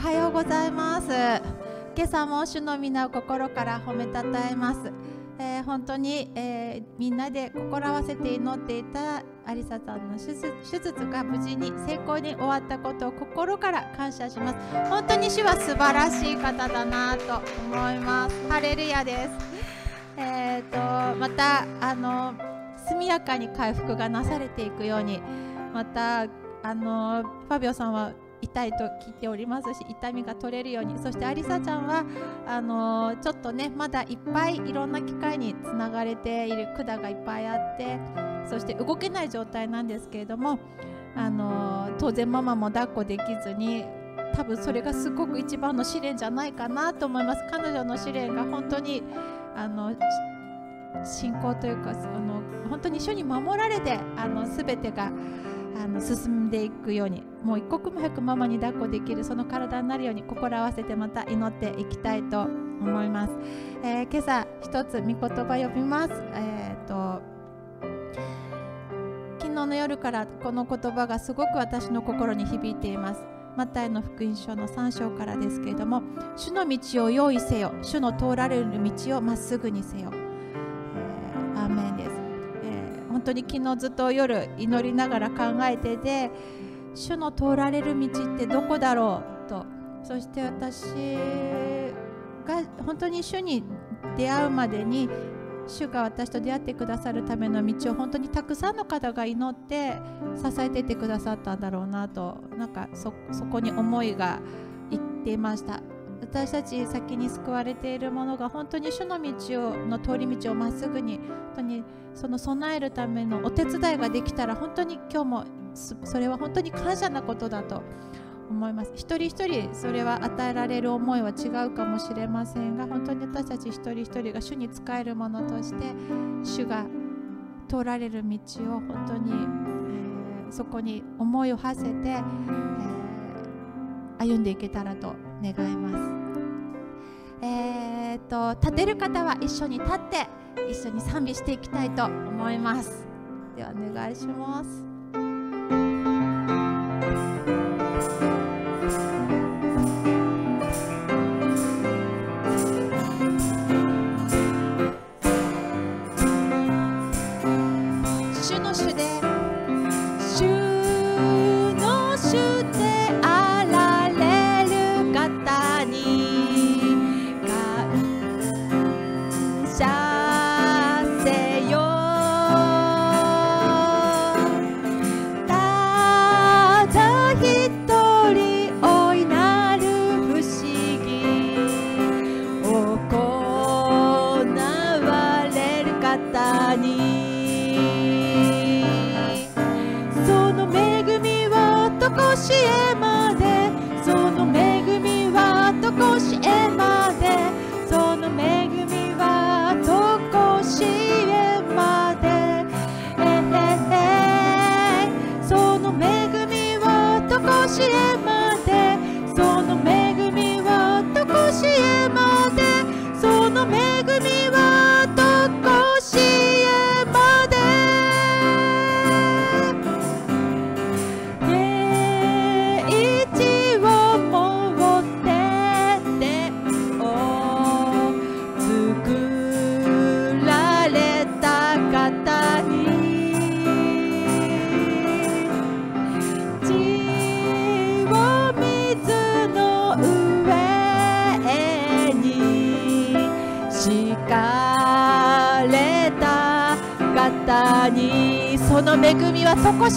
はようございます。今朝も主の皆を心から褒めたたえます、えー、本当に、えー、みんなで心合わせて祈っていたアリサさんの手術が無事に成功に終わったことを心から感謝します。本当に主は素晴らしい方だなと思います。ハレルヤです。えーと、とまたあの速やかに回復がなされていくようにまたあのファビオさんは痛いと聞いておりますし痛みが取れるように。そしてアリサちゃんはあのちょっとねまだいっぱいいろんな機会につながれている管がいっぱいあってそして動けない状態なんですけれどもあの当然ママも抱っこできずに多分それがすごく一番の試練じゃないかなと思います。彼女の試練が本当にあの信仰というかあの本当に主に守られてあの全てがあの進んでいくように。もう一刻も早くママに抱っこできるその体になるように心合わせてまた祈っていきたいと思います、えー、今朝一つ御言葉読みます、えーと、昨日の夜からこの言葉がすごく私の心に響いています。マタイの福音書の3章からですけれども主の道を用意せよ。主の通られる道をまっすぐにせよ、えー、アーメンです。え本当に昨日ずっと夜祈りながら考えてて主の通られる道ってどこだろう？と。そして私が本当に主に出会うまでに主が私と出会ってくださるための道を本当にたくさんの方が祈って支えててくださったんだろうなと。なんかそこに思いがいっていました。私たち先に救われているものが本当に主の道をの通り道をまっすぐに本当にその備えるためのお手伝いができたら本当に今日もそれは本当に感謝なことだと思います。一人一人それは与えられる思いは違うかもしれませんが本当に私たち一人一人が主に仕えるものとして主が通られる道を本当に、えー、そこに思いを馳せて、えー、歩んでいけたらと願います。えーと、立てる方は一緒に立って一緒に賛美していきたいと思います。ではお願いします。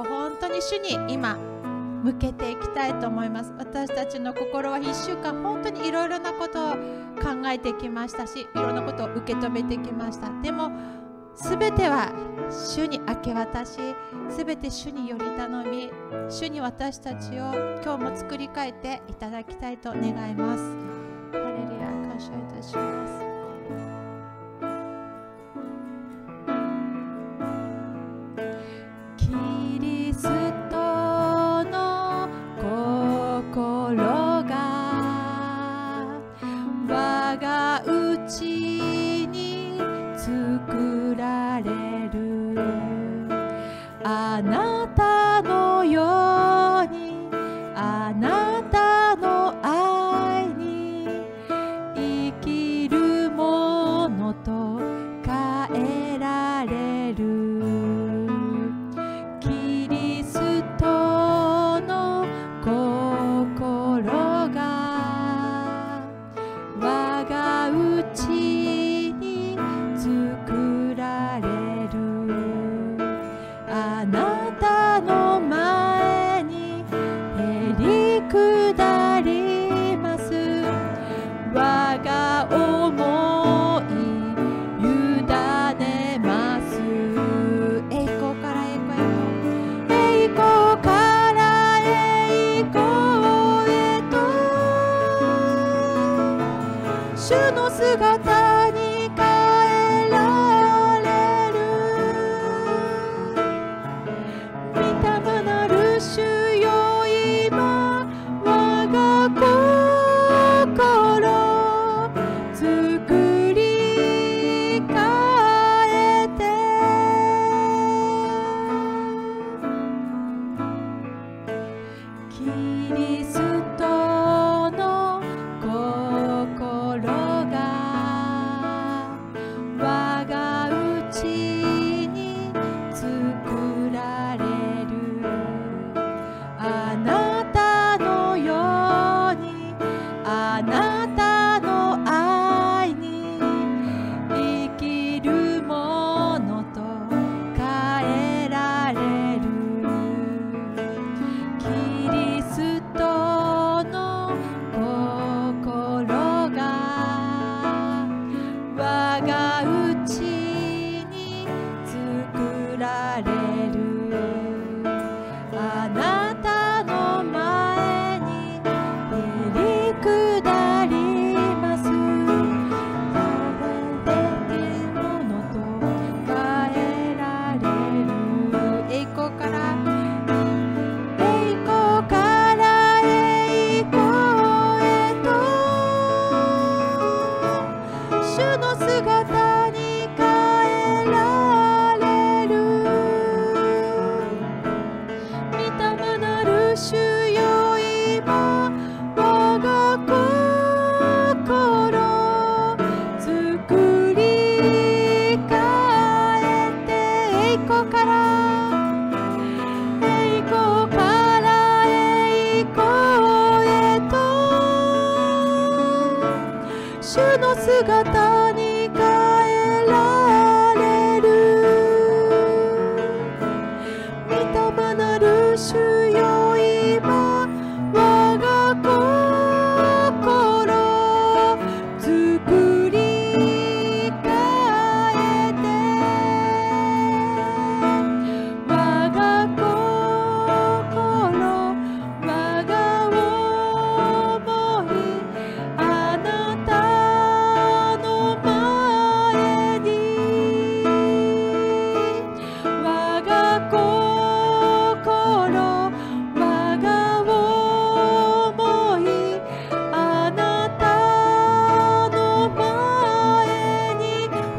を本当に主に今向けていきたいと思います。私たちの心は1週間本当にいろいろなことを考えてきましたしいろんなことを受け止めてきました。でも全ては主に明け渡し全て主により頼み主に私たちを今日も作り変えていただきたいと願います。ハレルヤ感謝いたします。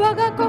ಇವಾಗ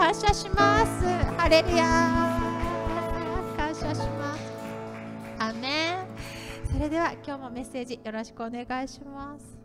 感謝します。ハレルヤ感謝します。アメン。それでは今日もメッセージよろしくお願いします。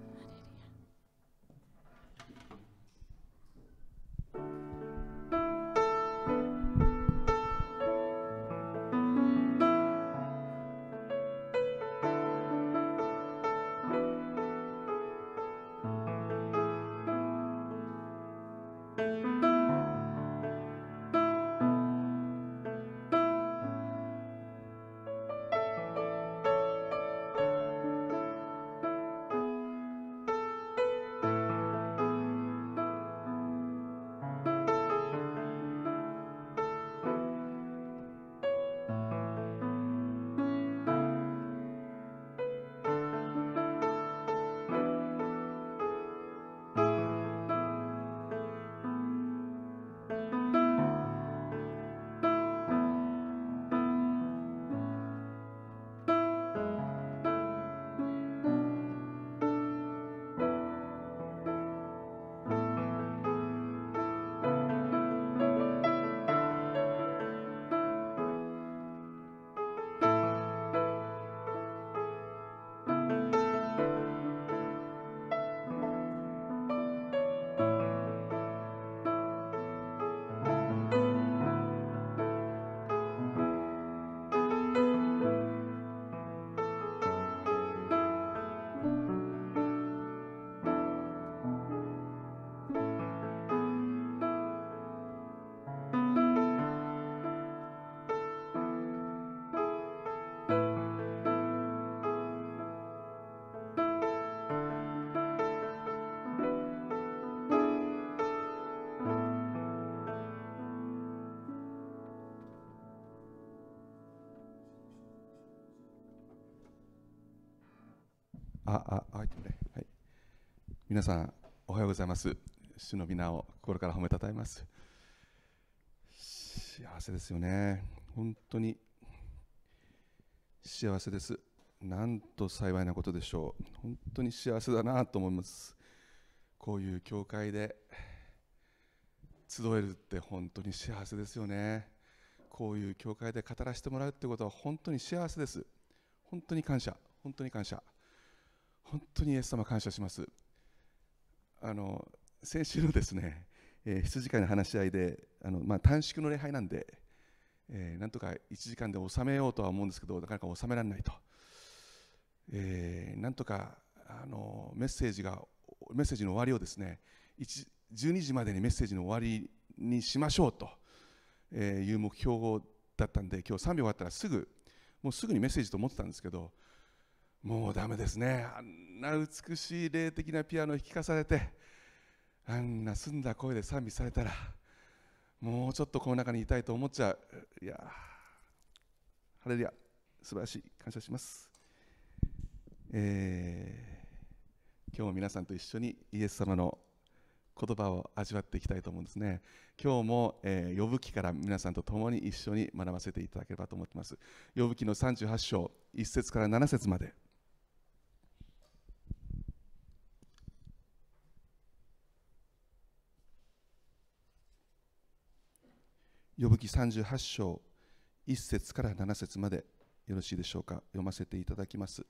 皆さん、おはようございます。主の皆を心から褒めたたえます。幸せですよね。本当に幸せです。なんと幸いなことでしょう。本当に幸せだなと思います。こういう教会で集えるって本当に幸せですよね。こういう教会で語らせてもらうってことは本当に幸せです。本当に感謝。本当に感謝。本当にイエス様感謝します。あの先週のですね、えー羊飼いの話し合いであの、まあ、短縮の礼拝なんで、えーなんとか1時間で収めようとは思うんですけどなかなか収められないと、えーなんとかあのメッセージがメッセージの終わりをですね12時までにメッセージの終わりにしましょうと、えいう目標だったんで今日3秒終わったらすぐもうすぐにメッセージと思ってたんですけどもうダメですねあんな美しい霊的なピアノを弾かされてあんな澄んだ声で賛美されたらもうちょっとこの中にいたいと思っちゃういやーハレルヤ素晴らしい感謝します、えー今日も皆さんと一緒にイエス様の言葉を味わっていきたいと思うんですね。今日も、えー、呼ぶ記から皆さんと共に一緒に学ばせていただければと思っています。呼ぶ記の38章、1節から7節まで。呼ぶ記38章1節から7節までよろしいでしょうか？読ませていただきます。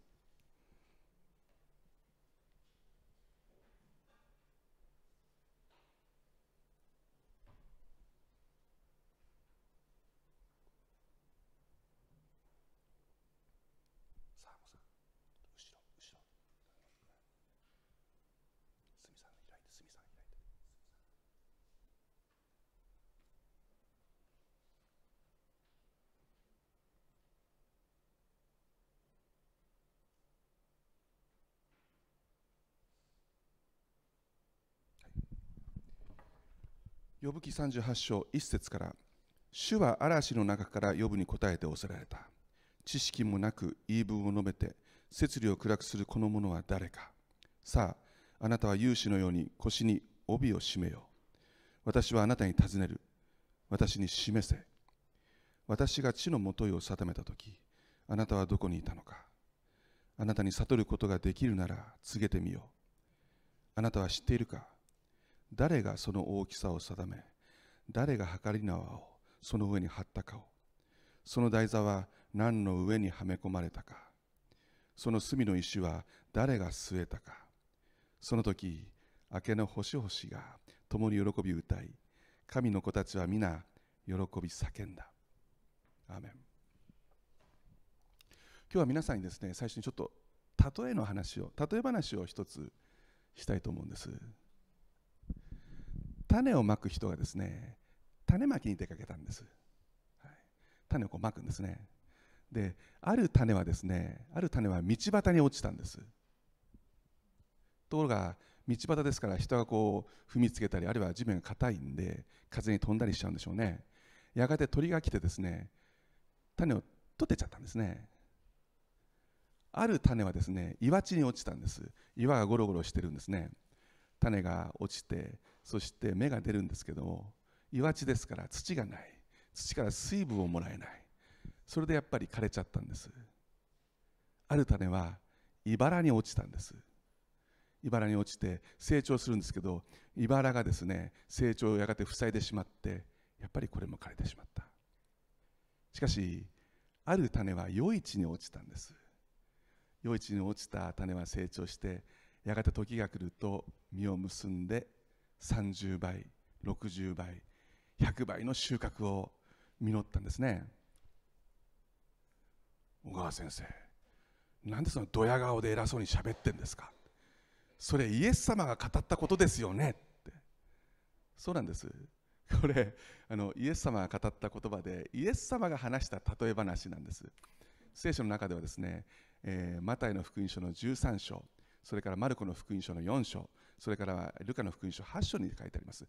呼ぶ記38章1節から主は嵐の中から呼ぶに答えておせられた。知識もなく言い分を述べて摂理を暗くするこの者は誰か。さああなたは勇士のように腰に帯を締めよう。私はあなたに尋ねる。私に示せ。私が地のもといを定めた時あなたはどこにいたのか。あなたに悟ることができるなら告げてみよう。あなたは知っているか。誰がその大きさを定め誰が測り縄をその上に張ったかをその台座は何の上にはめ込まれたかその隅の石は誰が据えたかその時明けの星々が共に喜び歌い神の子たちは皆喜び叫んだ。アーメン。今日は皆さんにですね最初にちょっと例えの話を例え話を一つしたいと思うんです。種をまく人がですね種まきに出かけたんです、はい、種をまくんですね。である種はですねある種は道端に落ちたんです。ところが道端ですから人がこう踏みつけたりあるいは地面が硬いんで風に飛んだりしちゃうんでしょうね。やがて鳥が来てですね種を取ってちゃったんですね。ある種はですね岩地に落ちたんです。岩がゴロゴロしてるんですね。種が落ちてそして芽が出るんですけども岩地ですから土がない。土から水分をもらえない。それでやっぱり枯れちゃったんです。ある種は茨に落ちたんです。茨に落ちて成長するんですけど茨がですね成長をやがて塞いでしまってやっぱりこれも枯れてしまった。しかしある種は余市に落ちたんです。余市に落ちた種は成長してやがて時が来ると実を結んで30倍60倍100倍の収穫を実ったんですね。小川先生なんでそのドヤ顔で偉そうに喋ってんですか？それイエス様が語ったことですよね？って。そうなんです。これあのイエス様が語った言葉でイエス様が話した例え話なんです。聖書の中ではですね、えー、マタイの福音書の13章それからマルコの福音書の4章それからルカの福音書8章に書いてあります。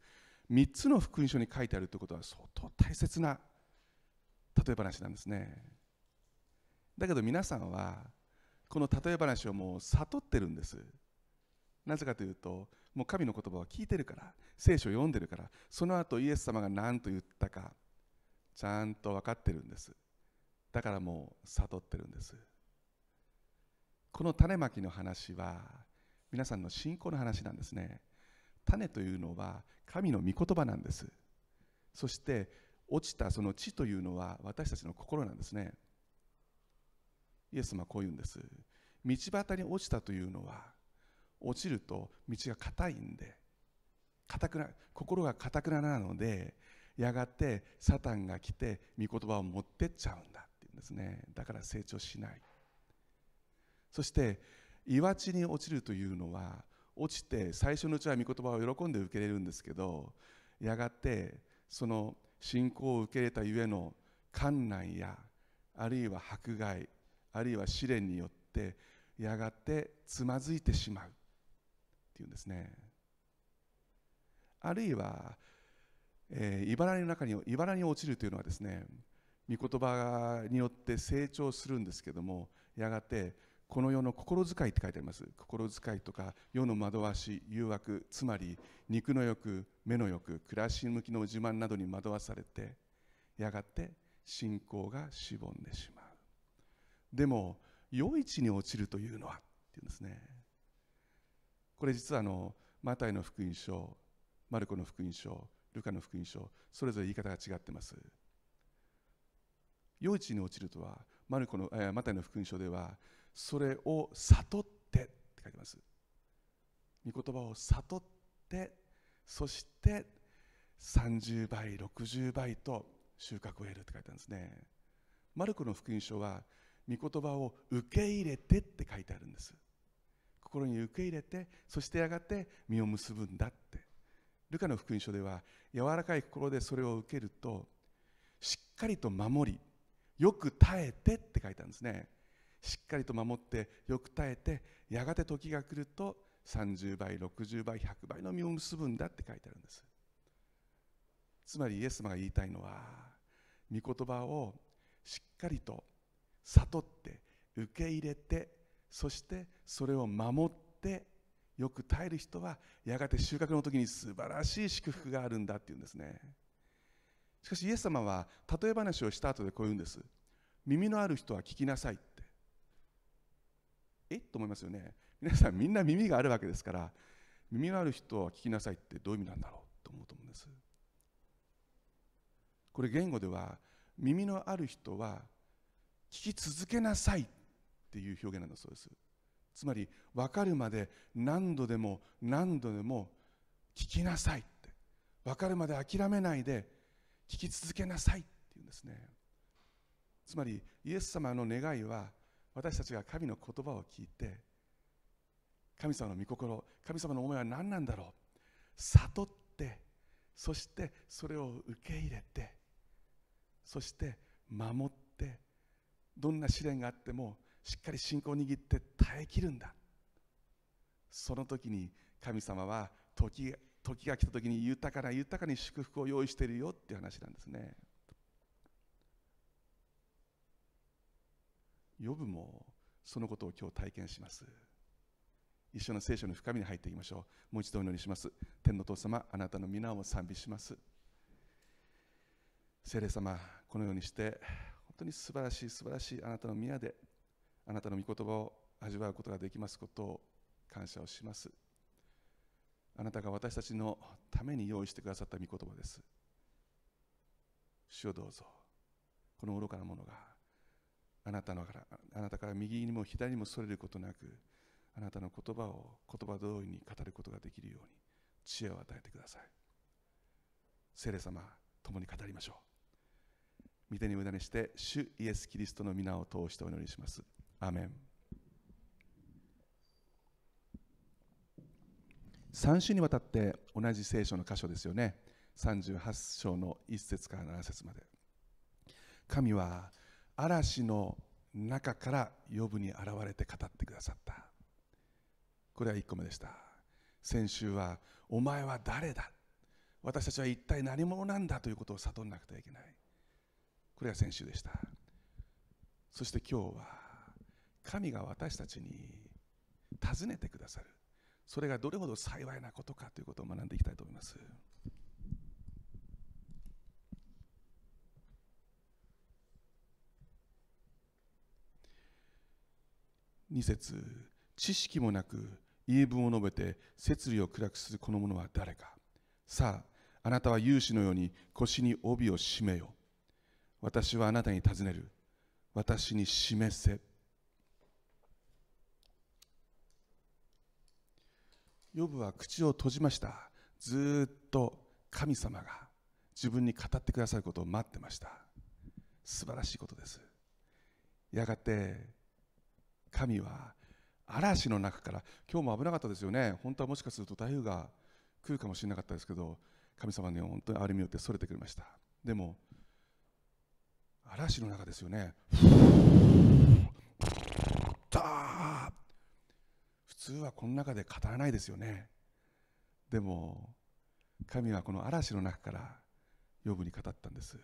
3つの福音書に書いてあるということは相当大切な例え話なんですね。だけど皆さんはこの例え話をもう悟ってるんです。なぜかというともう神の言葉を聞いてるから聖書を読んでるからその後イエス様が何と言ったかちゃんと分かってるんです。だからもう悟ってるんです。この種まきの話は皆さんの信仰の話なんですね。種というのは神の御言葉なんです。そして落ちたその地というのは私たちの心なんですね。イエス様はこう言うんです。道端に落ちたというのは落ちると道が硬いんで硬くな心が硬くならのでやがてサタンが来て御言葉を持ってっちゃうんだっていうんですね。だから成長しない。そして岩地に落ちるというのは落ちて最初のうちは御言葉を喜んで受け入れるんですけどやがてその信仰を受け入れたゆえの観難やあるいは迫害あるいは試練によってやがてつまずいてしまう。っていうんですね。あるいは、えー、茨の中に茨に落ちるというのはですね御言葉によって成長するんですけどもやがてこの世の心遣いって書いてあります。心遣いとか世の惑わし誘惑つまり肉の欲目の欲暮らし向きの自慢などに惑わされてやがて信仰がしぼんでしまう。でも余市に落ちるというのはっていうんですね。これ実はあのマタイの福音書マルコの福音書ルカの福音書それぞれ言い方が違ってます。余市に落ちるとはマルコの、えー、マタイの福音書ではそれを悟ってって書いてます。御言葉を悟ってそして30倍60倍と収穫を得るって書いてあるんですね。マルコの福音書は御言葉を受け入れてって書いてあるんです。心に受け入れてそしてやがて実を結ぶんだって。ルカの福音書では柔らかい心でそれを受けるとしっかりと守りよく耐えてって書いてあるんですね。しっかりと守ってよく耐えてやがて時が来ると30倍60倍100倍の実を結ぶんだって書いてあるんです。つまりイエス様が言いたいのは御言葉をしっかりと悟って受け入れてそしてそれを守ってよく耐える人はやがて収穫の時に素晴らしい祝福があるんだっていうんですね。しかしイエス様は例え話をした後でこう言うんです。耳のある人は聞きなさい。え？と思いますよね。皆さんみんな耳があるわけですから耳のある人は聞きなさいってどういう意味なんだろうと思うと思うんです。これ言語では耳のある人は聞き続けなさいっていう表現なんだそうです。つまり分かるまで何度でも何度でも聞きなさいって。分かるまで諦めないで聞き続けなさいっていうんですね。つまりイエス様の願いは私たちが神の言葉を聞いて神様の御心神様の思いは何なんだろう悟ってそしてそれを受け入れてそして守ってどんな試練があってもしっかり信仰を握って耐えきるんだその時に神様は時時が来た時に豊かな豊かに祝福を用意しているよっていう話なんですね。ヨブもそのことを今日体験します。一緒の聖書の深みに入っていきましょう。もう一度お祈りします。天の父様あなたの皆を賛美します。聖霊様このようにして本当に素晴らしい素晴らしいあなたの宮であなたの御言葉を味わうことができますことを感謝をします。あなたが私たちのために用意してくださった御言葉です。主をどうぞ。この愚かなものがあなたのからあなたから右にも左にもそれることなくあなたの言葉を言葉通りに語ることができるように知恵を与えてください。聖霊様共に語りましょう。御手に無駄にして主イエス・キリストの皆を通してお祈りします。アメン。3週にわたって同じ聖書の箇所ですよね。38章の1節から7節まで。神は嵐の中から呼ぶに現れて語ってくださった。これは1個目でした。先週はお前は誰だ？私たちは一体何者なんだ？ということを悟らなくてはいけない。これが先週でした。そして今日は神が私たちに尋ねてくださる。それがどれほど幸いなことかということを学んでいきたいと思います。2節知識もなく言い分を述べて摂理を暗くするこの者は誰か。さああなたは勇士のように腰に帯を締めよ。私はあなたに尋ねる。私に示せ。ヨブは口を閉じました。ずっと神様が自分に語ってくださることを待ってました。素晴らしいことです。やがて神は嵐の中から今日も危なかったですよね。本当はもしかすると台風が来るかもしれなかったですけど神様に本当に歩み寄ってそれてくれました。でも嵐の中ですよね。普通はこの中で語らないですよねでも神はこの嵐の中から呼ぶに語ったんです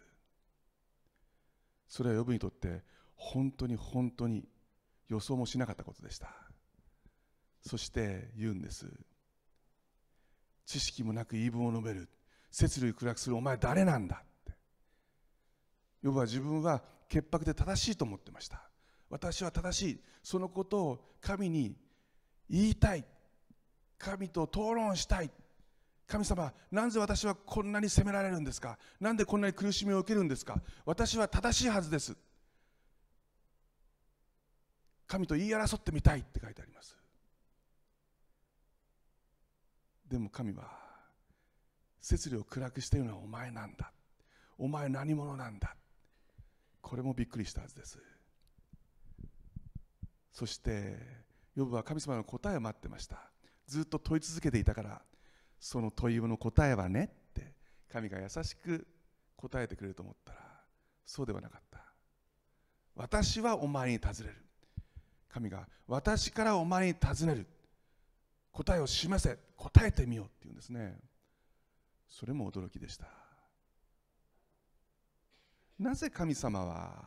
それは呼ぶにとって本当に本当に予想もしなかったことでした。そして言うんです。知識もなく言い分を述べる。摂類暗くする。お前誰なんだって。ヨブは自分は潔白で正しいと思ってました。私は正しい。そのことを神に言いたい。神と討論したい。神様なぜ私はこんなに責められるんですか？なんでこんなに苦しみを受けるんですか？私は正しいはずです。神と言い争ってみたいって書いてあります。でも神は摂理を暗くしているのはお前なんだ。お前何者なんだ。これもびっくりしたはずです。そしてヨブは神様の答えを待ってました。ずっと問い続けていたからその問いの答えはねって神が優しく答えてくれると思ったらそうではなかった。私はお前に尋ねる。神が私からお前に尋ねる。答えを示せ。答えてみようっていうんですね。それも驚きでした。なぜ神様は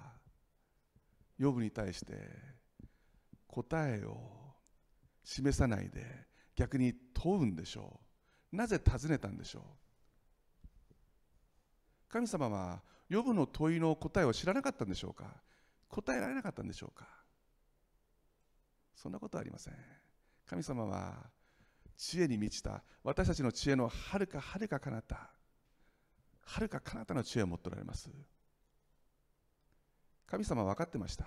ヨブに対して答えを示さないで逆に問うんでしょう。なぜ尋ねたんでしょう。神様はヨブの問いの答えを知らなかったんでしょうか。答えられなかったんでしょうか。そんなことはありません。神様は知恵に満ちた私たちの知恵のはるかはるか彼方はるか彼方の知恵を持っておられます。神様は分かってました。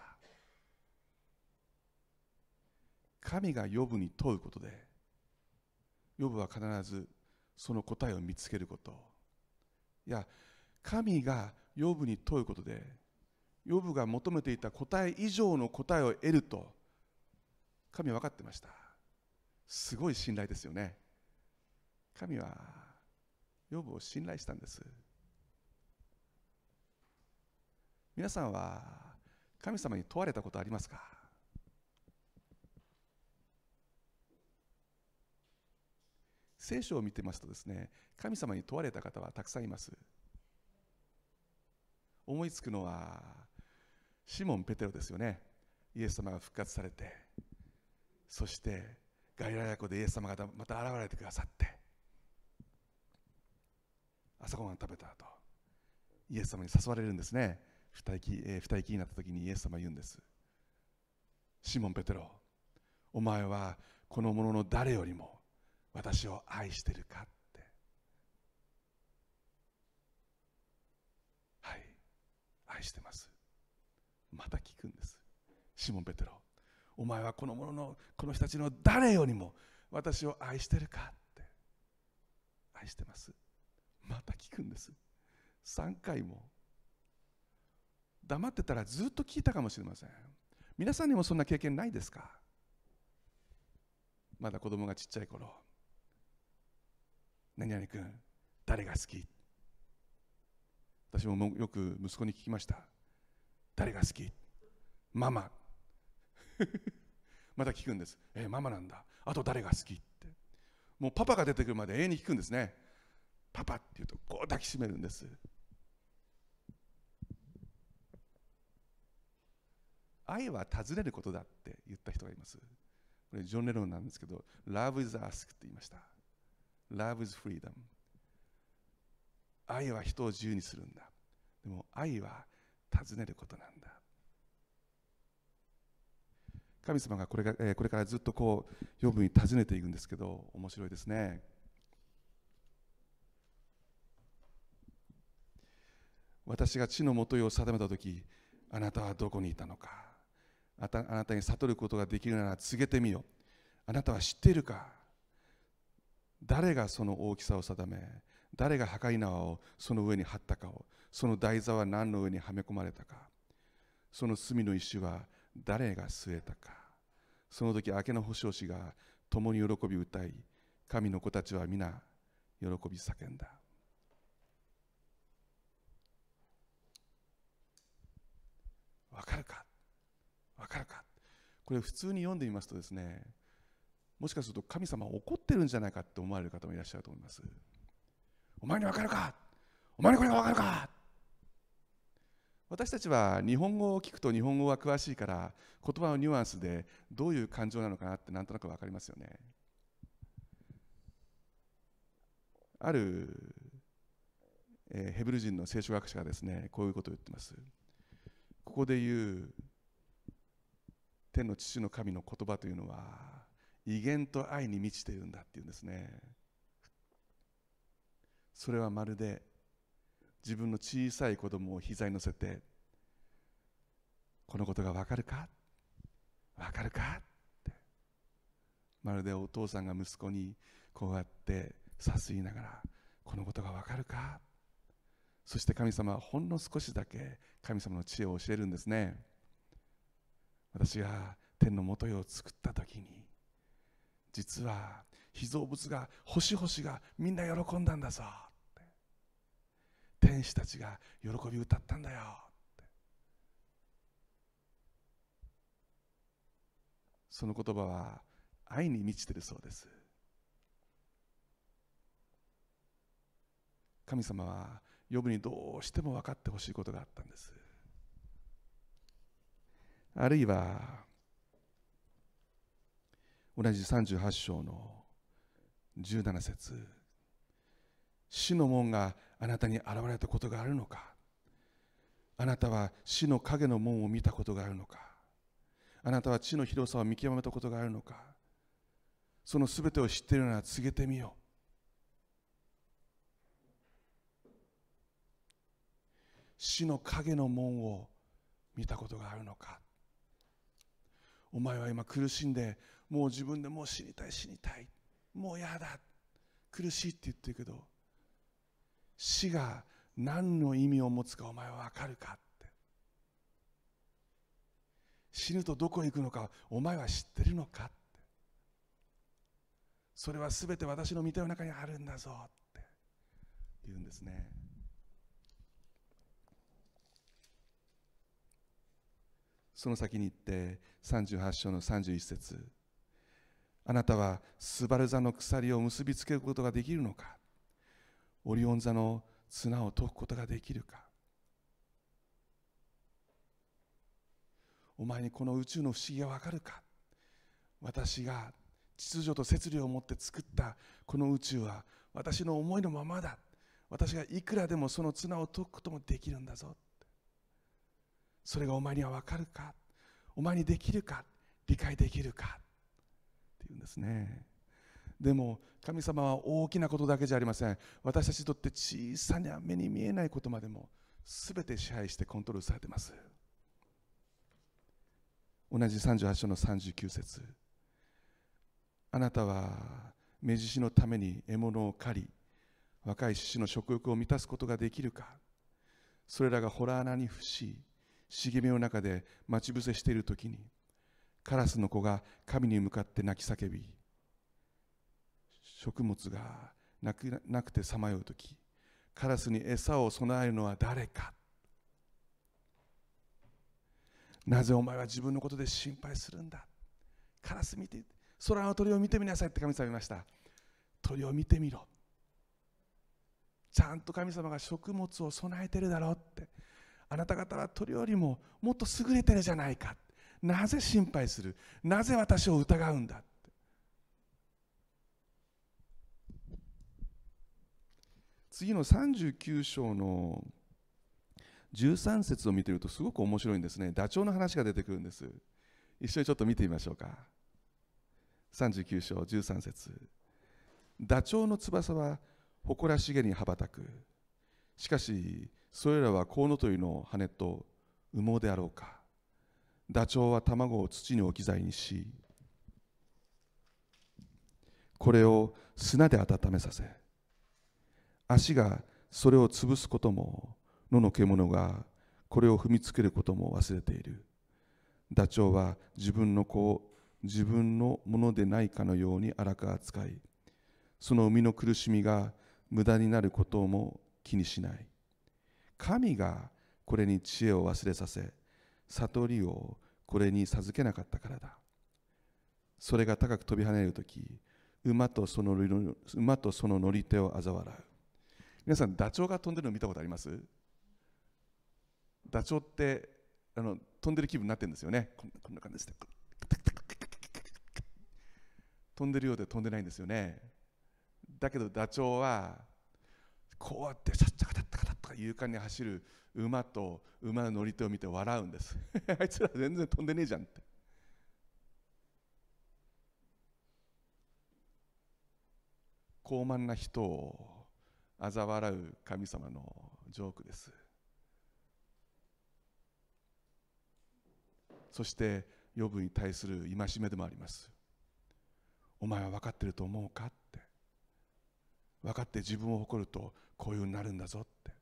神が呼ぶに問うことで呼ぶは必ずその答えを見つけること。いや神が呼ぶに問うことで呼ぶが求めていた答え以上の答えを得ると神は分かってました。すごい信頼ですよね。神は呼ぶを信頼したんです。皆さんは神様に問われたことありますか？聖書を見てますとですね神様に問われた方はたくさんいます。思いつくのはシモン・ペテロですよね。イエス様が復活されて。そしてガリラヤ湖でイエス様がまた現れてくださって朝ごはん食べた後イエス様に誘われるんですね。二息,、えー、二息になった時にイエス様言うんです。シモン・ペテロお前はこの者の誰よりも私を愛してるかって。はい。愛してます。また聞くんです。シモン・ペテロ。お前はこの者のこの人たちの誰よりも私を愛してるかって愛してます。また聞くんです。3回も。黙ってたらずっと聞いたかもしれません。皆さんにもそんな経験ないですか？まだ子供がちっちゃい頃。何々君誰が好き？私もよく息子に聞きました。誰が好き？ママ。また聞くんです。えー、ママなんだ。あと誰が好きって。もうパパが出てくるまで永遠に聞くんですね。パパって言うとこう抱きしめるんです。愛は尋ねることだって言った人がいます。これジョン・レロンなんですけど Love is ask って言いました。Love is freedom 愛は人を自由にするんだ。でも愛は尋ねることなんだ。神様がこれが、え、これからずっとこう呼ぶに尋ねていくんですけど面白いですね。私が地のもとを定めた時あなたはどこにいたのか。あなたに悟ることができるなら告げてみよ。あなたは知っているか。誰がその大きさを定め誰が破壊縄をその上に張ったかをその台座は何の上にはめ込まれたか。その隅の石は誰が据えたか。その時明けの星々が共に喜び歌い神の子たちは皆喜び叫んだ。わかるか？わかるか？これ普通に読んでみますとですねもしかすると神様怒ってるんじゃないかって思われる方もいらっしゃると思います。お前にわかるか？お前にこれがわかるか？私たちは日本語を聞くと日本語は詳しいから言葉のニュアンスでどういう感情なのかなってなんとなく分かりますよね。ある、え、ヘブル人の聖書学者がですねこういうことを言ってます。ここで言う天の父の神の言葉というのは威厳と愛に満ちているんだっていうんですね。それはまるで自分の小さい子供を膝に乗せてこのことがわかるか？わかるか？って。まるでお父さんが息子にこうやってさすいながらこのことがわかるか？そして神様はほんの少しだけ神様の知恵を教えるんですね。私が天の元を作った時に実は被造物が星々がみんな喜んだんだぞ。天使たちが喜び歌ったんだよ。その言葉は愛に満ちてるそうです。神様は呼ぶにどうしても分かってほしいことがあったんです。あるいは同じ38章の17節。死の門があなたに現れたことがあるのか？あなたは死の影の門を見たことがあるのか？あなたは地の広さを見極めたことがあるのか？そのすべてを知っているなら告げてみよう。死の影の門を見たことがあるのか？お前は今苦しんでもう自分でもう死にたい死にたいもう嫌だ苦しいって言ってるけど死が何の意味を持つかお前は分かるかって。死ぬとどこへ行くのかお前は知ってるのかって。それは全て私の御手の中にあるんだぞって。言うんですね。その先に行って38章の31節。あなたはスバル座の鎖を結びつけることができるのか。オリオン座の綱を解くことができるか。お前にこの宇宙の不思議がわかるか？私が秩序と摂理を持って作ったこの宇宙は私の思いのままだ。私がいくらでもその綱を解くこともできるんだぞ。それがお前には分かるか？お前にできるか？理解できるか？っていうんですね。でも神様は大きなことだけじゃありません。私たちにとって小さな目に見えないことまでも全て支配してコントロールされています。同じ38章の39節。あなたは目獅のために獲物を狩り若い獅子の食欲を満たすことができるか。それらが洞穴に伏し茂みの中で待ち伏せしている時にカラスの子が神に向かって泣き叫び食物がなくなくてさまよう時カラスに餌を備えるのは誰か。なぜお前は自分のことで心配するんだ？カラス見て空の鳥を見てみなさいって神様言いました。鳥を見てみろ。ちゃんと神様が食物を備えてるだろうって。あなた方は鳥よりももっと優れてるじゃないか。なぜ心配する？なぜ私を疑うんだ？次の39章の13節を見てるとすごく面白いんですね。ダチョウの話が出てくるんです。一緒にちょっと見てみましょうか。39章13節。ダチョウの翼は誇らしげに羽ばたく。しかしそれらはコウノトリの羽と羽毛であろうか。ダチョウは卵を土に置き材にしこれを砂で温めさせ足がそれを潰すことも野の獣がこれを踏みつけることも忘れている。ダチョウは自分の子を自分のものでないかのように荒く扱いその生みの苦しみが無駄になることも気にしない。神がこれに知恵を忘れさせ悟りをこれに授けなかったからだ。それが高く飛び跳ねるとき馬とその乗り手を嘲笑う。皆さんダチョウが飛んでるの見たことあります？ダチョウってあの飛んでる気分になってるんですよね。こんこんな感じで飛んでるようで飛んでないんですよね。だけどダチョウはこうやってシャッチャカタッタカタッとか勇敢に走る馬と馬の乗り手を見て笑うんですあいつら全然飛んでねえじゃんって高慢な人を嘲笑う神様のジョークです。そして予部に対する戒めでもあります。お前は分かってると思うかって。分かって自分を誇るとこういうふうになるんだぞって。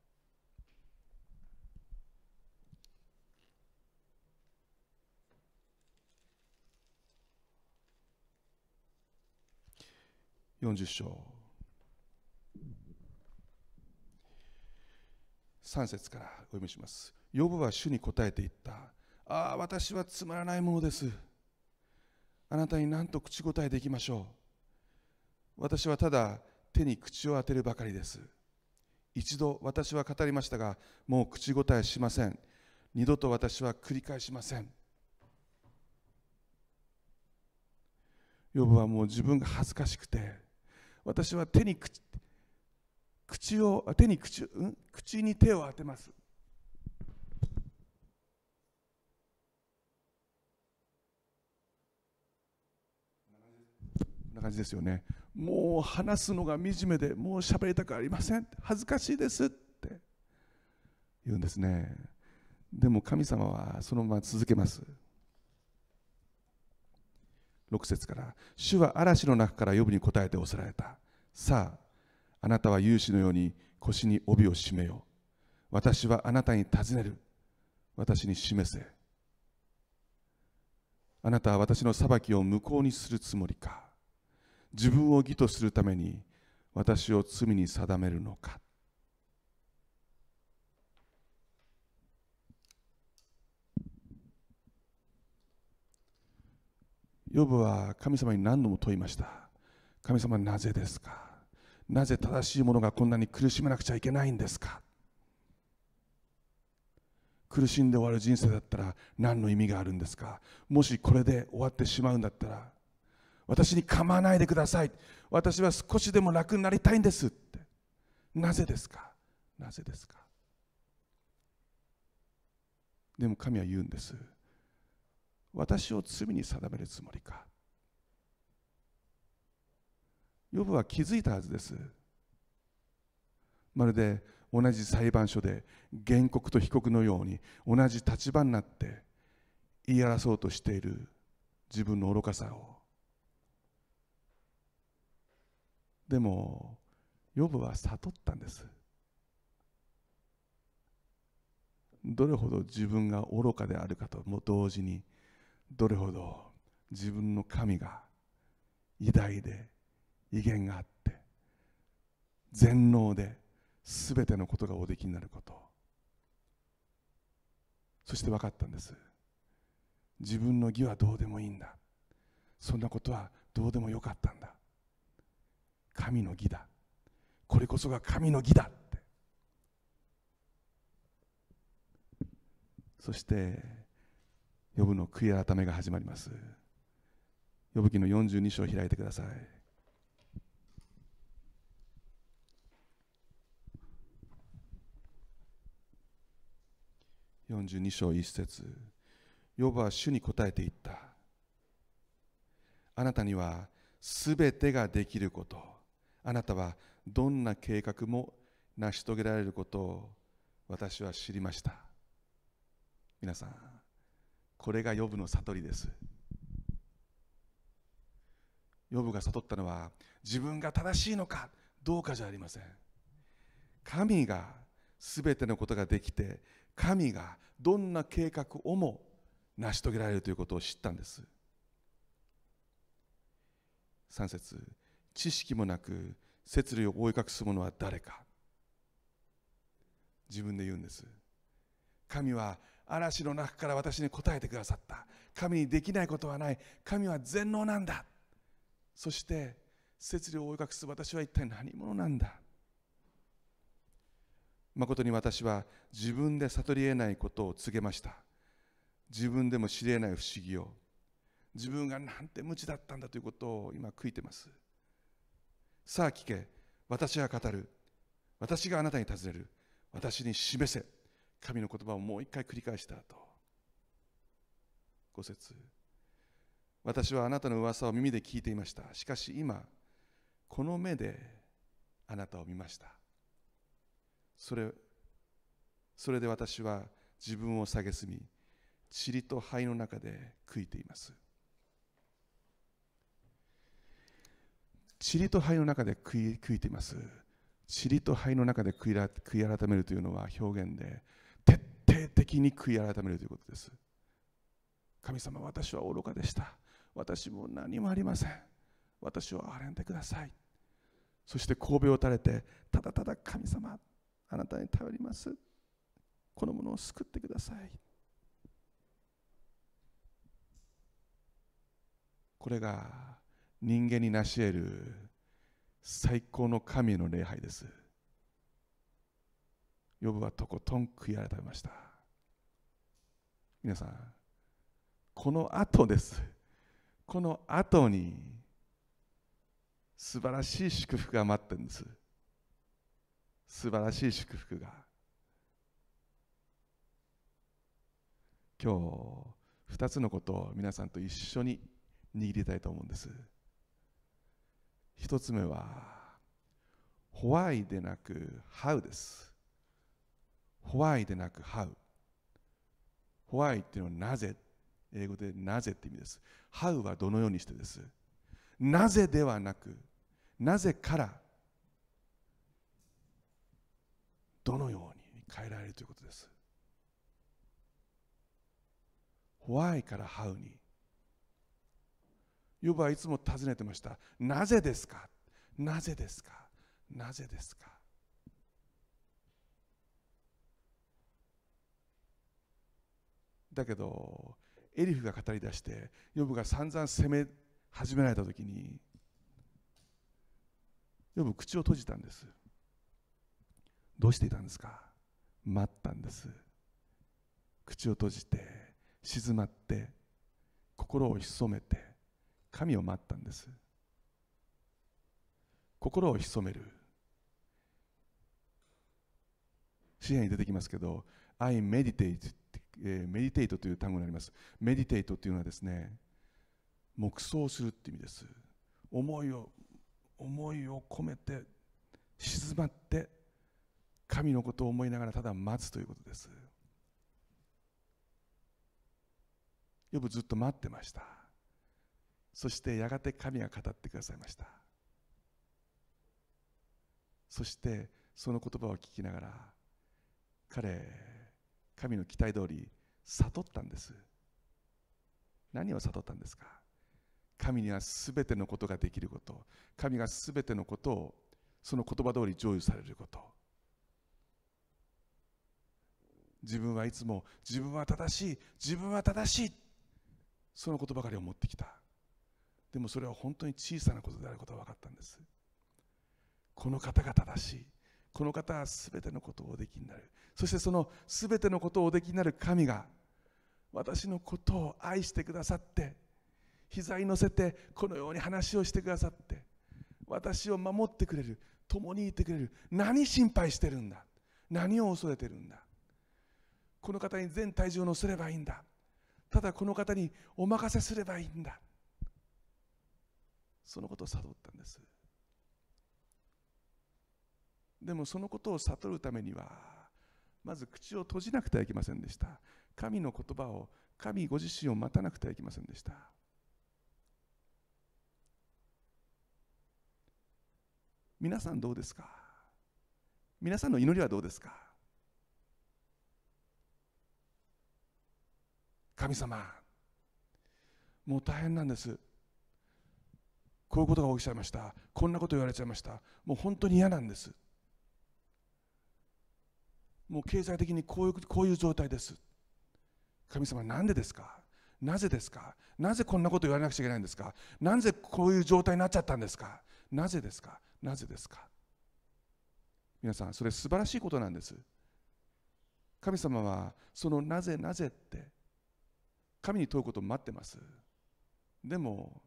40章。3節からお読みします。ヨブは主に答えていった。ああ私はつまらないものです。あなたに何と口答えできましょう。私はただ手に口を当てるばかりです。一度私は語りましたがもう口答えしません。二度と私は繰り返しません。ヨブはもう自分が恥ずかしくて私は手に口口を手に口,、うん、口に手を当てます。な感じですよね。もう話すのが惨めでもう喋りたくありません。恥ずかしいですって。言うんですね。でも神様はそのまま続けます。6節から主は嵐の中から呼ぶに答えておせられた。さああなたは勇士のように腰に帯を締めよ私はあなたに尋ねる。私に示せ。あなたは私の裁きを無効にするつもりか。自分を義とするために私を罪に定めるのか。ヨブは神様に何度も問いました。神様なぜですか？なぜ正しいものがこんなに苦しめなくちゃいけないんですか？苦しんで終わる人生だったら何の意味があるんですか？もしこれで終わってしまうんだったら私に構わないでください。私は少しでも楽になりたいんですって。なぜですか？なぜですか？でも神は言うんです。私を罪に定めるつもりか？ヨブは気づいたはずです。まるで同じ裁判所で原告と被告のように同じ立場になって言い争おうとしている自分の愚かさを。でもヨブは悟ったんです。どれほど自分が愚かであるかとも同時にどれほど自分の神が偉大で威厳があって全能で全てのことがおできになること。そして分かったんです。自分の義はどうでもいいんだ。そんなことはどうでもよかったんだ。神の義だ。これこそが神の義だって。そして呼ぶの悔い改めが始まります。呼ぶ記の42章を開いてください。42章1節。ヨブは主に答えていった。あなたにはすべてができること。あなたはどんな計画も成し遂げられることを私は知りました。皆さんこれがヨブの悟りです。ヨブが悟ったのは自分が正しいのかどうかじゃありません。神がすべてのことができて神がどんな計画をも成し遂げられるということを知ったんです。3節知識もなく摂理を覆い隠す者は誰か。自分で言うんです。神は嵐の中から私に答えてくださった。神にできないことはない。神は全能なんだ。そして摂理を覆い隠す私は一体何者なんだ。誠に私は自分で悟り得ないことを告げました。自分でも知り得ない不思議を。自分がなんて無知だったんだということを今悔いてます。さあ聞け。私が語る。私があなたに尋ねる。私に示せ。神の言葉をもう一回繰り返した後五節私はあなたの噂を耳で聞いていました。しかし今この目であなたを見ました。それそれで私は自分を蔑み塵と灰の中で悔いています。塵と灰の中で悔い悔いています。塵と灰の中で悔い悔い改めるというのは表現で徹底的に悔い改めるということです。神様私は愚かでした。私も何もありません。私を憐れんでください。そして神戸を垂れてただただ神様あなたに頼ります。このものを救ってください。これが人間に成し得る最高の神の礼拝です。ヨブはとことん悔い改めました。皆さんこの後です。この後に素晴らしい祝福が待ってるんです。素晴らしい祝福が。今日2つのことを皆さんと一緒に握りたいと思うんです。一つ目は Why でなく How です。Why でなく How Why っていうのはなぜ？英語でなぜって意味です。How はどのようにしてです。なぜではなくなぜからどのように変えられるということです。Why から How に。ヨブはいつも尋ねてました。なぜですか？なぜですか？なぜですか？だけどエリフが語り出してヨブが散々責め始められた時にヨブ口を閉じたんです。どうしていたんですか？待ったんです。口を閉じて静まって心を潜めて神を待ったんです。心を潜める。詩篇に出てきますけど I meditate え、メディテイトという単語になります。メディテイトというのはですね黙想するって意味です。思いを思いを込めて静まって神のことを思いながらただ待つということです。よくずっと待ってました。そしてやがて神が語ってくださいました。そしてその言葉を聞きながら彼神の期待通り悟ったんです。何を悟ったんですか？神には全てのことができること。神が全てのことをその言葉通り成就されること。自分はいつも自分は正しい自分は正しいそのことばかりを持ってきた。でもそれは本当に小さなことであることが分かったんです。この方が正しい。この方は全てのことをおできになる。そしてその全てのことをおできになる神が私のことを愛してくださって膝に乗せてこのように話をしてくださって私を守ってくれる共にいてくれる何心配してるんだ何を恐れてるんだこの方に全体重を乗せればいいんだ。ただこの方にお任せすればいいんだ。そのことを悟ったんです。でもそのことを悟るためにはまず口を閉じなくてはいけませんでした。神の言葉を神ご自身を待たなくてはいけませんでした。皆さんどうですか？皆さんの祈りはどうですか？神様もう大変なんです。こういうことが起きちゃいました。こんなこと言われちゃいました。もう本当に嫌なんです。もう経済的にこういうこういう状態です。神様なんでですか？なぜですか？なぜこんなこと言われなくちゃいけないんですか？なぜこういう状態になっちゃったんですか？なぜですか？なぜですか？皆さんそれ素晴らしいことなんです。神様はそのなぜなぜって神に問うことを待ってます。でも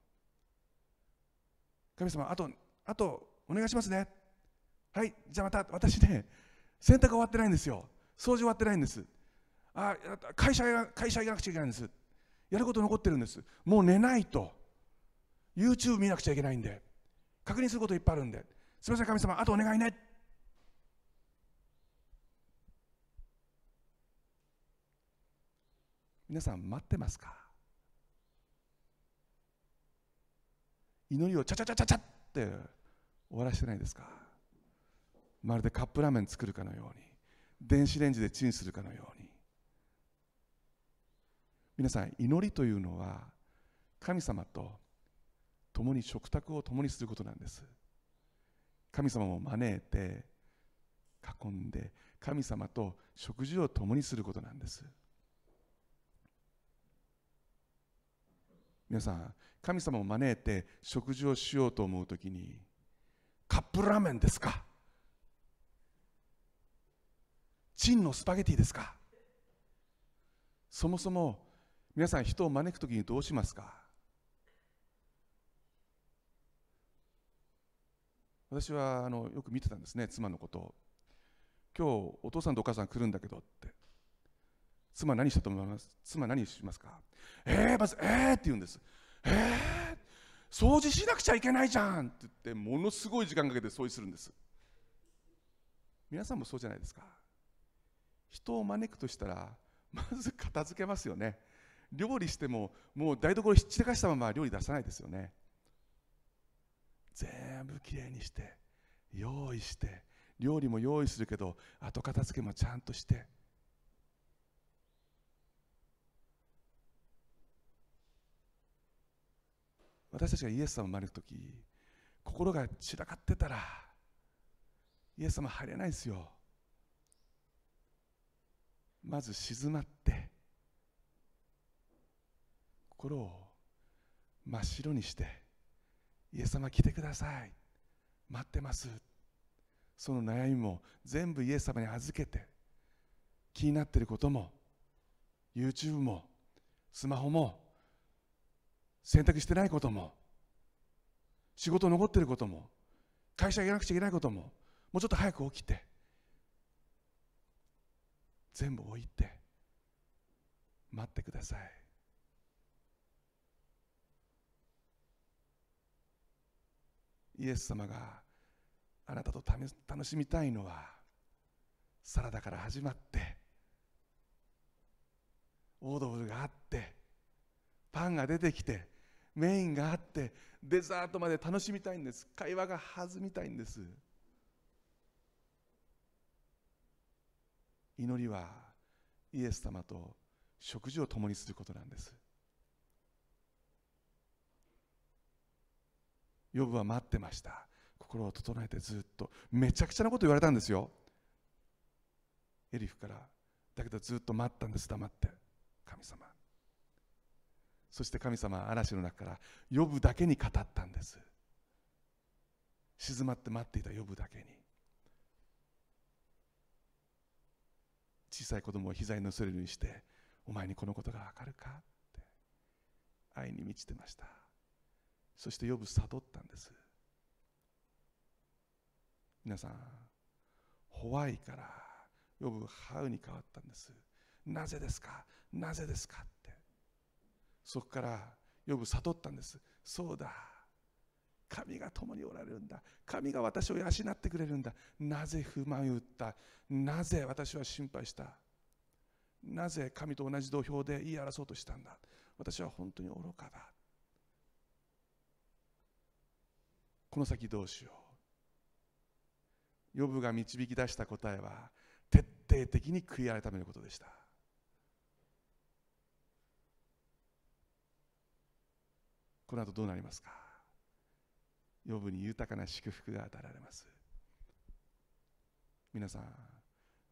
神様あとあとお願いしますね。はいじゃあまた私ね洗濯終わってないんですよ。掃除終わってないんです。あ会社会社行かなくちゃいけないんです。やること残ってるんです。もう寝ないと。YouTube 見なくちゃいけないんで。確認することいっぱいあるんで。すみません神様あとお願いね。皆さん待ってますか？祈りをちゃちゃちゃちゃちゃって終わらしてないですか？まるでカップラーメン作るかのように電子レンジでチンするかのように。皆さん祈りというのは神様と共に食卓を共にすることなんです。神様を招いて囲んで神様と食事を共にすることなんです。皆さん神様を招いて食事をしようと思うときにカップラーメンですか？チンのスパゲティですか？そもそも皆さん人を招くときにどうしますか？私はあのよく見てたんですね妻のことを。今日お父さんとお母さん来るんだけどって。妻何したと思います？妻何しますか？えー、まずえーって言うんです。えー、掃除しなくちゃいけないじゃん！って言ってものすごい時間かけて掃除するんです。皆さんもそうじゃないですか。人を招くとしたらまず片付けますよね。料理してももう台所ひっちらかしたまま料理出さないですよね。全部きれいにして用意して料理も用意するけど後片付けもちゃんとして。私たちがイエス様を招く時心が散らかってたらイエス様入れないですよ。まず静まって心を真っ白にしてイエス様来てください。待ってます。その悩みも全部イエス様に預けて気になっていることも YouTube もスマホも選択してないことも仕事残ってることも会社行かなくちゃいけないことももうちょっと早く起きて全部置いて待ってください。イエス様があなたと楽しみたいのはサラダから始まってオードブルがあってパンが出てきてメインがあってデザートまで楽しみたいんです。会話が弾みたいんです。祈りはイエス様と食事を共にすることなんです。ヨブは待ってました。心を整えてずっと。めちゃくちゃなこと言われたんですよ。エリフからだけどずっと待ったんです。黙って。神様。そして神様は嵐の中から呼ぶだけに語ったんです。静まって待っていた呼ぶだけに。小さい子供を膝に乗せるようにしてお前にこのことがわかるか？って。愛に満ちてました。そして呼ぶ悟ったんです。皆さんホワイから呼ぶハウに変わったんです。なぜですか？なぜですか？そこから呼ぶ悟ったんです。そうだ。神が共におられるんだ。神が私を養ってくれるんだ。なぜ不満を言った？なぜ私は心配した？なぜ神と同じ土俵で言い争おうとしたんだ？私は本当に愚かだ。この先どうしよう？ヨブが導き出した答えは徹底的に悔い改めることでした。この後どうなりますか？ヨブに豊かな祝福が与えられます。皆さん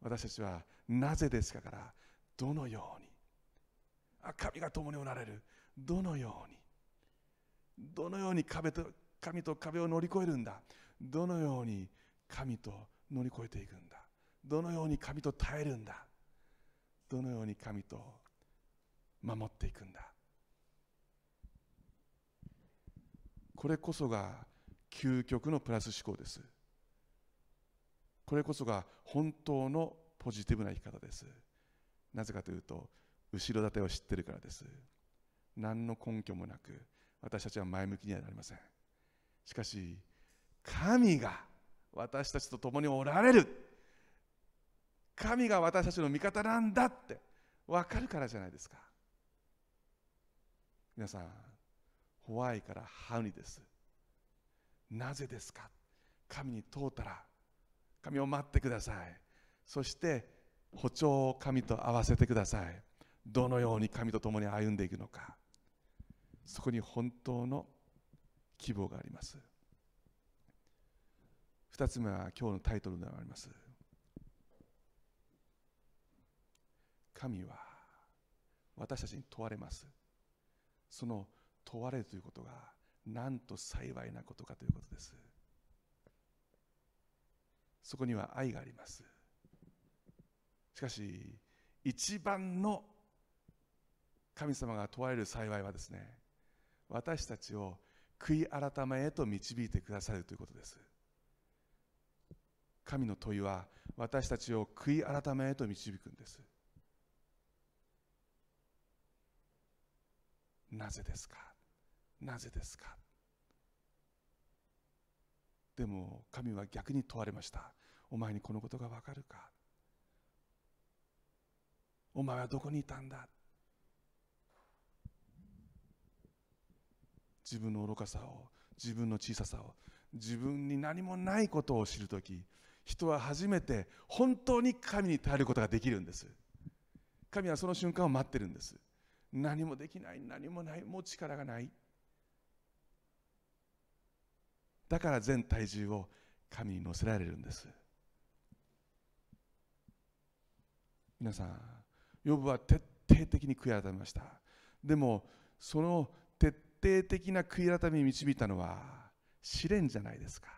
私たちはなぜですかからどのようにあ神が共におられるどのようにどのように壁と神と壁を乗り越えるんだどのように神と乗り越えていくんだどのように神と耐えるんだどのように神と守っていくんだこれこそが究極のプラス思考です。これこそが本当のポジティブな生き方です。なぜかというと後ろ盾を知ってるからです。何の根拠もなく私たちは前向きにはなりません。しかし神が私たちと共におられる。神が私たちの味方なんだって分かるからじゃないですか。皆さんホワイからハウニです。なぜですか？神に問うたら神を待ってください。そして歩調を神と合わせてください。どのように神と共に歩んでいくのか。そこに本当の希望があります。二つ目は今日のタイトルであります。神は私たちに問われます。その問われるということがなんと幸いなことかということです。そこには愛があります。しかし一番の神様が問われる幸いはですね私たちを悔い改めへと導いてくださるということです。神の問いは私たちを悔い改めへと導くんです。なぜですか？なぜですか？でも神は逆に問われました。お前にこのことがわかるか？お前はどこにいたんだ？自分の愚かさを自分の小ささを自分に何もないことを知るとき人は初めて本当に神に頼ることができるんです。神はその瞬間を待ってるんです。何もできない何もないもう力がない。だから全体重を神に乗せられるんです。皆さんヨブは徹底的に悔い改めました。でもその徹底的な悔い改めに導いたのは試練じゃないですか。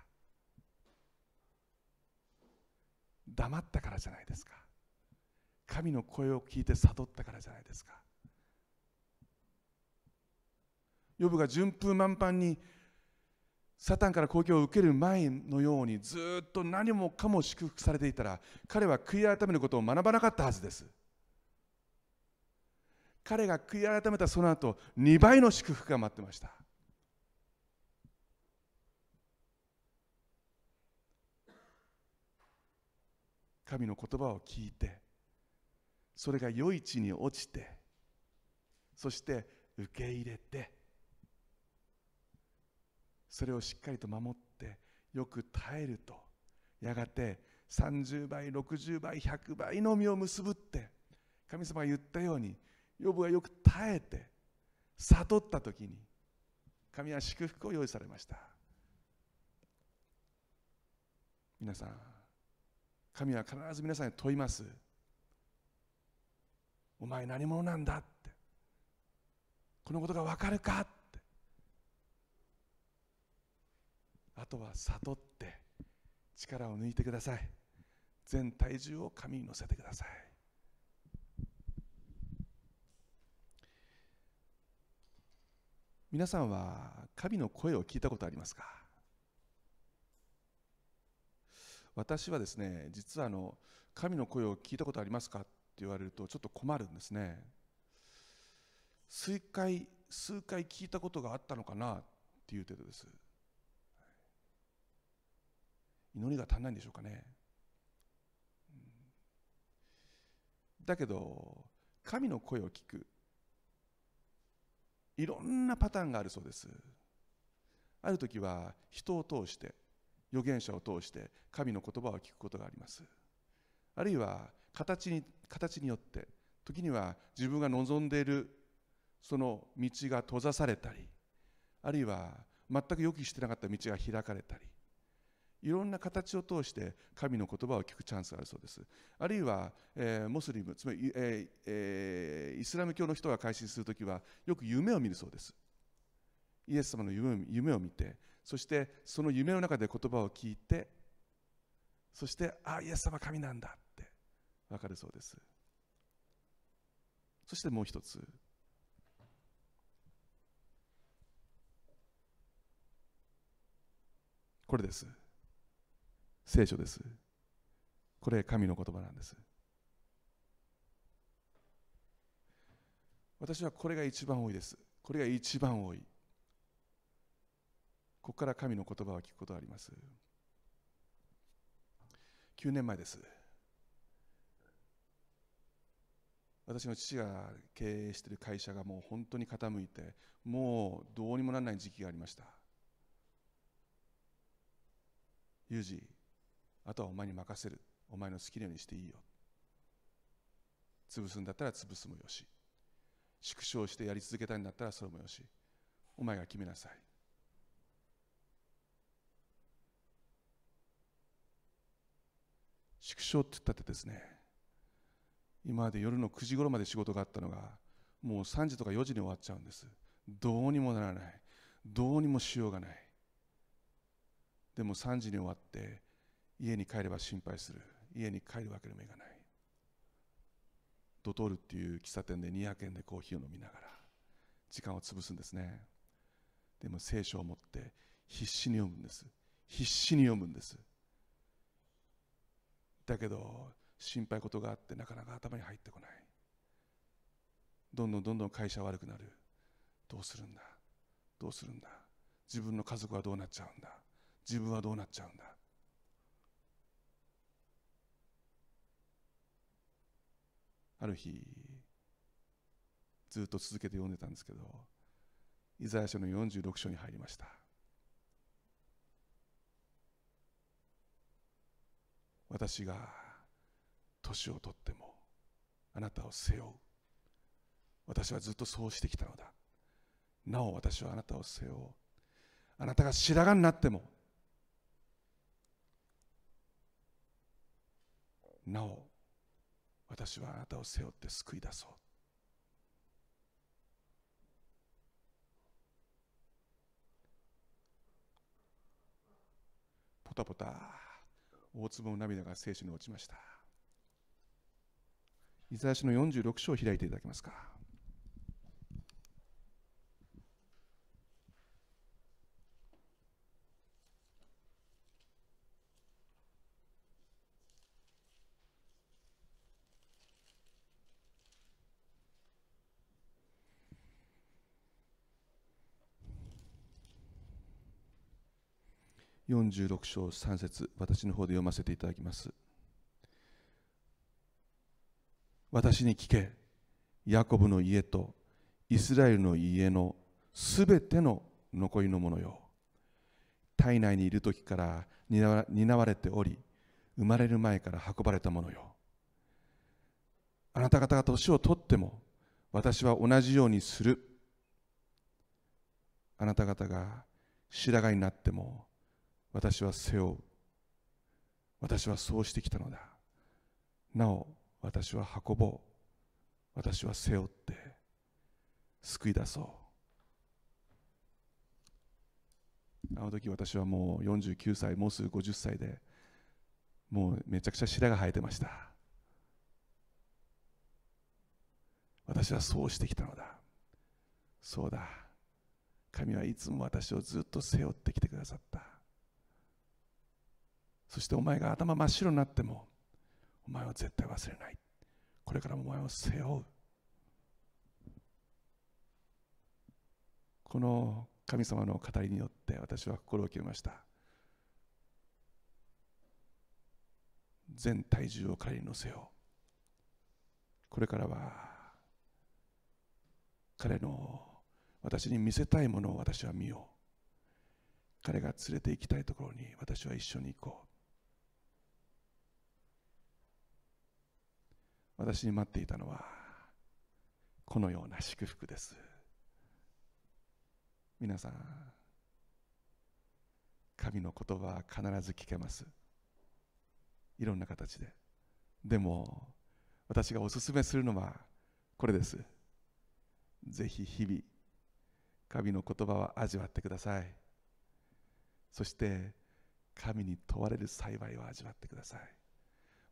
黙ったからじゃないですか。神の声を聞いて悟ったからじゃないですか。ヨブが順風満帆にサタンから攻撃を受ける前のようにずっと何もかも祝福されていたら彼は悔い改めることを学ばなかったはずです。彼が悔い改めたその後2倍の祝福が待ってました。神の言葉を聞いてそれが良い地に落ちてそして受け入れてそれをしっかりと守ってよく耐えると。やがて30倍60倍100倍の実を結ぶって神様が言ったようにヨブがよく耐えて悟った時に神は祝福を用意されました。皆さん神は必ず皆さんに問います。お前何者なんだって。このことが分かるかってあとは悟って力を抜いてください。全体重を神に乗せてください。皆さんは神の声を聞いたことありますか？私はですね実はあの神の声を聞いたことありますかって言われるとちょっと困るんですね。数回数回聞いたことがあったのかなっていう程度です。祈りが足んないんでしょうかね。だけど神の声を聞く。いろんなパターンがあるそうです。ある時は人を通して預言者を通して神の言葉を聞くことがあります。あるいは形に形によって時には自分が望んでいるその道が閉ざされたりあるいは全く予期してなかった道が開かれたりいろんな形を通して神の言葉を聞くチャンスがあるそうです。あるいは、えー、モスリム、つまり、えーえー、イスラム教の人が改心するときはよく夢を見るそうです。イエス様の夢を夢を見て、そしてその夢の中で言葉を聞いて、そしてあイエス様神なんだってわかるそうですそしてもう一つこれです聖書です。これ神の言葉なんです。私はこれが一番多いです。これが一番多い。ここから神の言葉を聞くことがあります。9年前です。私の父が経営している会社がもう本当に傾いてもうどうにもならない時期がありました。ユージあとはお前に任せる。お前の好きなようにしていいよ。潰すんだったら潰すもよし。縮小してやり続けたいんだったらそれもよし。お前が決めなさい。縮小って言ったってですね今まで夜の9時頃まで仕事があったのがもう3時とか4時に終わっちゃうんです。どうにもならない。どうにもしようがない。でも3時に終わって家に帰れば心配する。家に帰るわけにもいかない。ドトールっていう喫茶店で200円でコーヒーを飲みながら時間を潰すんですね。でも聖書を持って必死に読むんです。必死に読むんです。だけど心配事があってなかなか頭に入ってこない。どんどんどんどん会社悪くなる。どうするんだ？どうするんだ？自分の家族はどうなっちゃうんだ？自分はどうなっちゃうんだ？ある日ずっと続けて読んでたんですけどイザヤ書の46章に入りました。私が年を取ってもあなたを背負う。私はずっとそうしてきたのだ。なお私はあなたを背負う。あなたが白髪になってもなお私はあなたを背負って救い出そう。ポタポタ大粒の涙が聖書に落ちました。イザヤ書の46章を開いていただけますか。46章3節私の方で読ませていただきます。私に聞けヤコブの家とイスラエルの家のすべての残りのものよ。体内にいる時から担われており生まれる前から運ばれたものよ。あなた方が年を取っても私は同じようにする。あなた方が白髪になっても私は背負う。私はそうしてきたのだ。なお私は運ぼう。私は背負って救い出そう。あの時私はもう49歳もうすぐ50歳でもうめちゃくちゃ白が生えてました。私はそうしてきたのだ。そうだ。神はいつも私をずっと背負ってきてくださった。そしてお前が頭真っ白になってもお前は絶対忘れない。これからもお前を背負う。この神様の語りによって私は心を決めました。全体重を彼に乗せよう。これからは彼の私に見せたいものを私は見よう。彼が連れて行きたいところに私は一緒に行こう。私に待っていたのはこのような祝福です。皆さん神の言葉は必ず聞けます。いろんな形で。でも私がおすすめするのはこれです。ぜひ日々神の言葉を味わってください。そして神に問われる幸いを味わってください。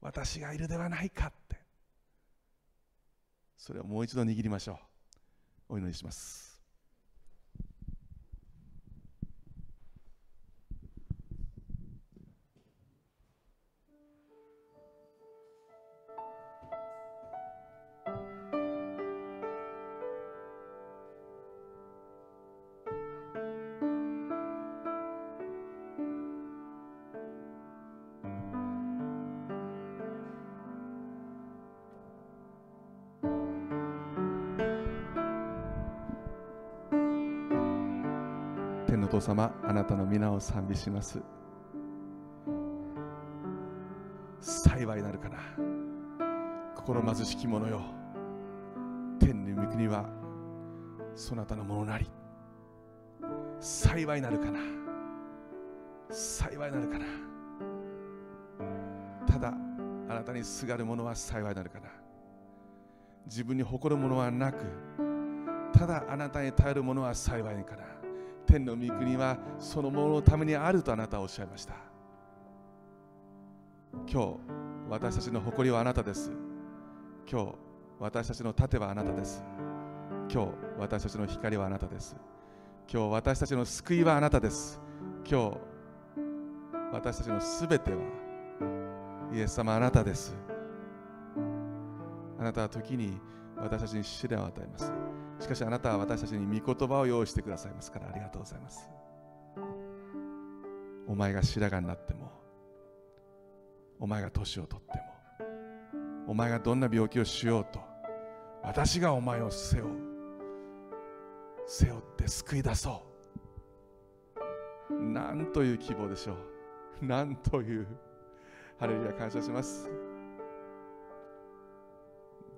私がいるではないかって。それをもう一度握りましょう。お祈りします。様あなたの皆を賛美します。幸いなるかな。心貧しき者よ。天の御国はそなたのものなり。幸いなるかな。幸いなるかな。ただあなたにすがる者は幸いなるかな。自分に誇るものはなくただあなたに頼る者は幸いかな。天の御国はそのもののためにあるとあなたはおっしゃいました。今日私たちの誇りはあなたです。今日私たちの盾はあなたです。今日私たちの光はあなたです。今日私たちの救いはあなたです。今日私たちのすべてはイエス様あなたです。あなたは時に私たちに試練を与えます。しかしあなたは私たちに御言葉を用意してくださいますからありがとうございます。お前が白髪になってもお前が年を取ってもお前がどんな病気をしようと私がお前を背負う背負って救い出そう。なんという希望でしょう。なんというハレルヤ感謝します。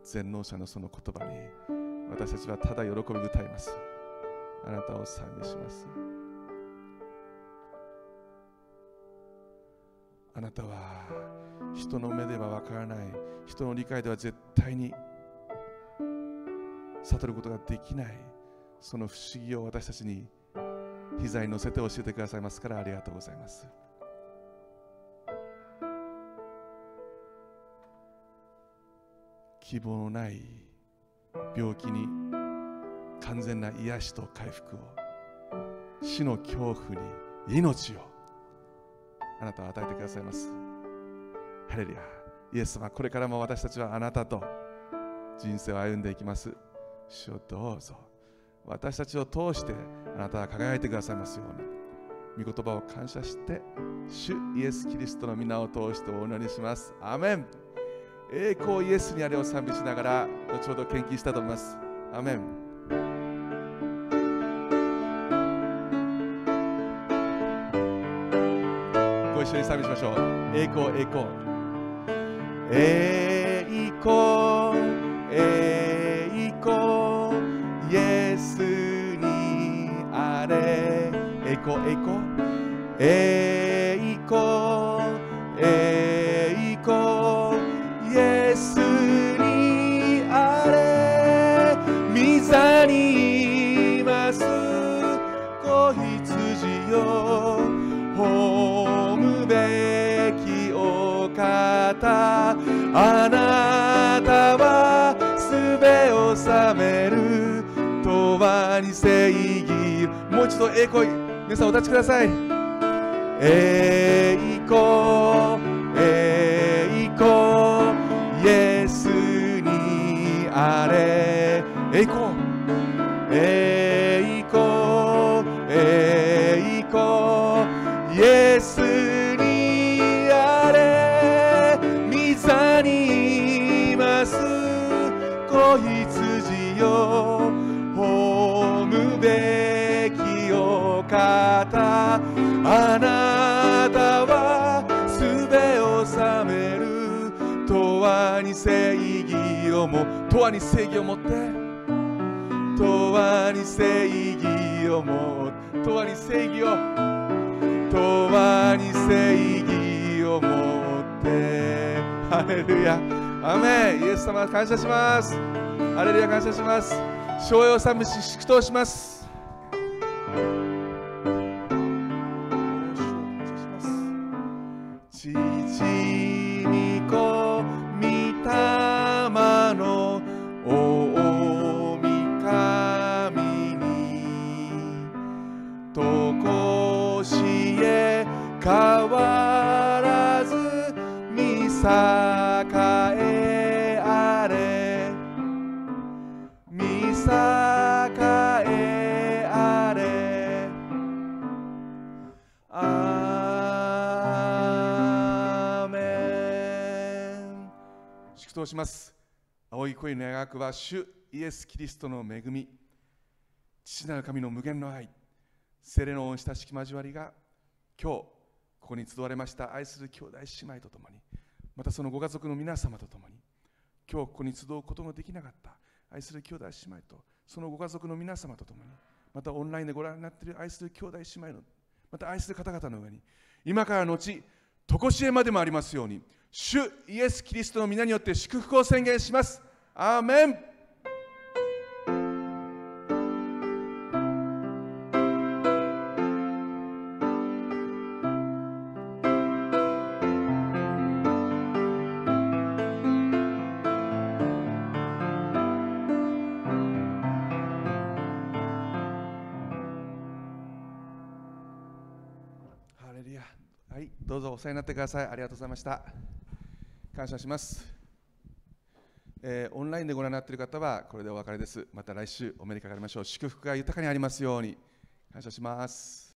全能者のその言葉に私たちはただ喜び歌います。あなたを賛美します。あなたは人の目ではわからない。人の理解では絶対に悟ることができない。その不思議を私たちに膝に乗せて教えてくださいますから。ありがとうございます。希望のない病気に完全な癒しと回復を死の恐怖に命を。あなたは与えてくださいます。ハレルヤ。イエス様これからも私たちはあなたと人生を歩んでいきます。主をどうぞ。私たちを通してあなたは輝いてくださいますように。御言葉を感謝して主イエス・キリストの皆を通してお祈りします。アメン。栄光イエスにあれを賛美しながら後ほど献金したと思います。アメン。ご一緒に賛美しましょう。栄光栄光。栄光栄光。イエスにあれ。栄光栄光。栄光永に正義もう一度栄光皆さんお立ちください栄光栄光イエスにあれ栄光永に正義をも永遠に正義を持って。永遠に正義をも永遠に正義を。永遠に正義を持って。ハレルヤ。アメン。イエス様感謝します。ハレルヤ感謝します。賞与賛美し祝祷します感謝します。恋の描くは主イエス・キリストの恵み。父なる神の無限の愛。聖霊の親しき交わりが今日ここに集われました。愛する兄弟姉妹とともにまたそのご家族の皆様とともに今日ここに集うことのできなかった。愛する兄弟姉妹とそのご家族の皆様とともにまたオンラインでご覧になっている愛する兄弟姉妹のまた愛する方々の上に今からのち常しえまでもありますように主イエス・キリストの皆によって祝福を宣言します。アーメンはいどうぞお世話になってください。ありがとうございました。感謝します、えーオンラインでご覧になっている方はこれでお別れです。また来週お目にかかりましょう。祝福が豊かにありますように。感謝します。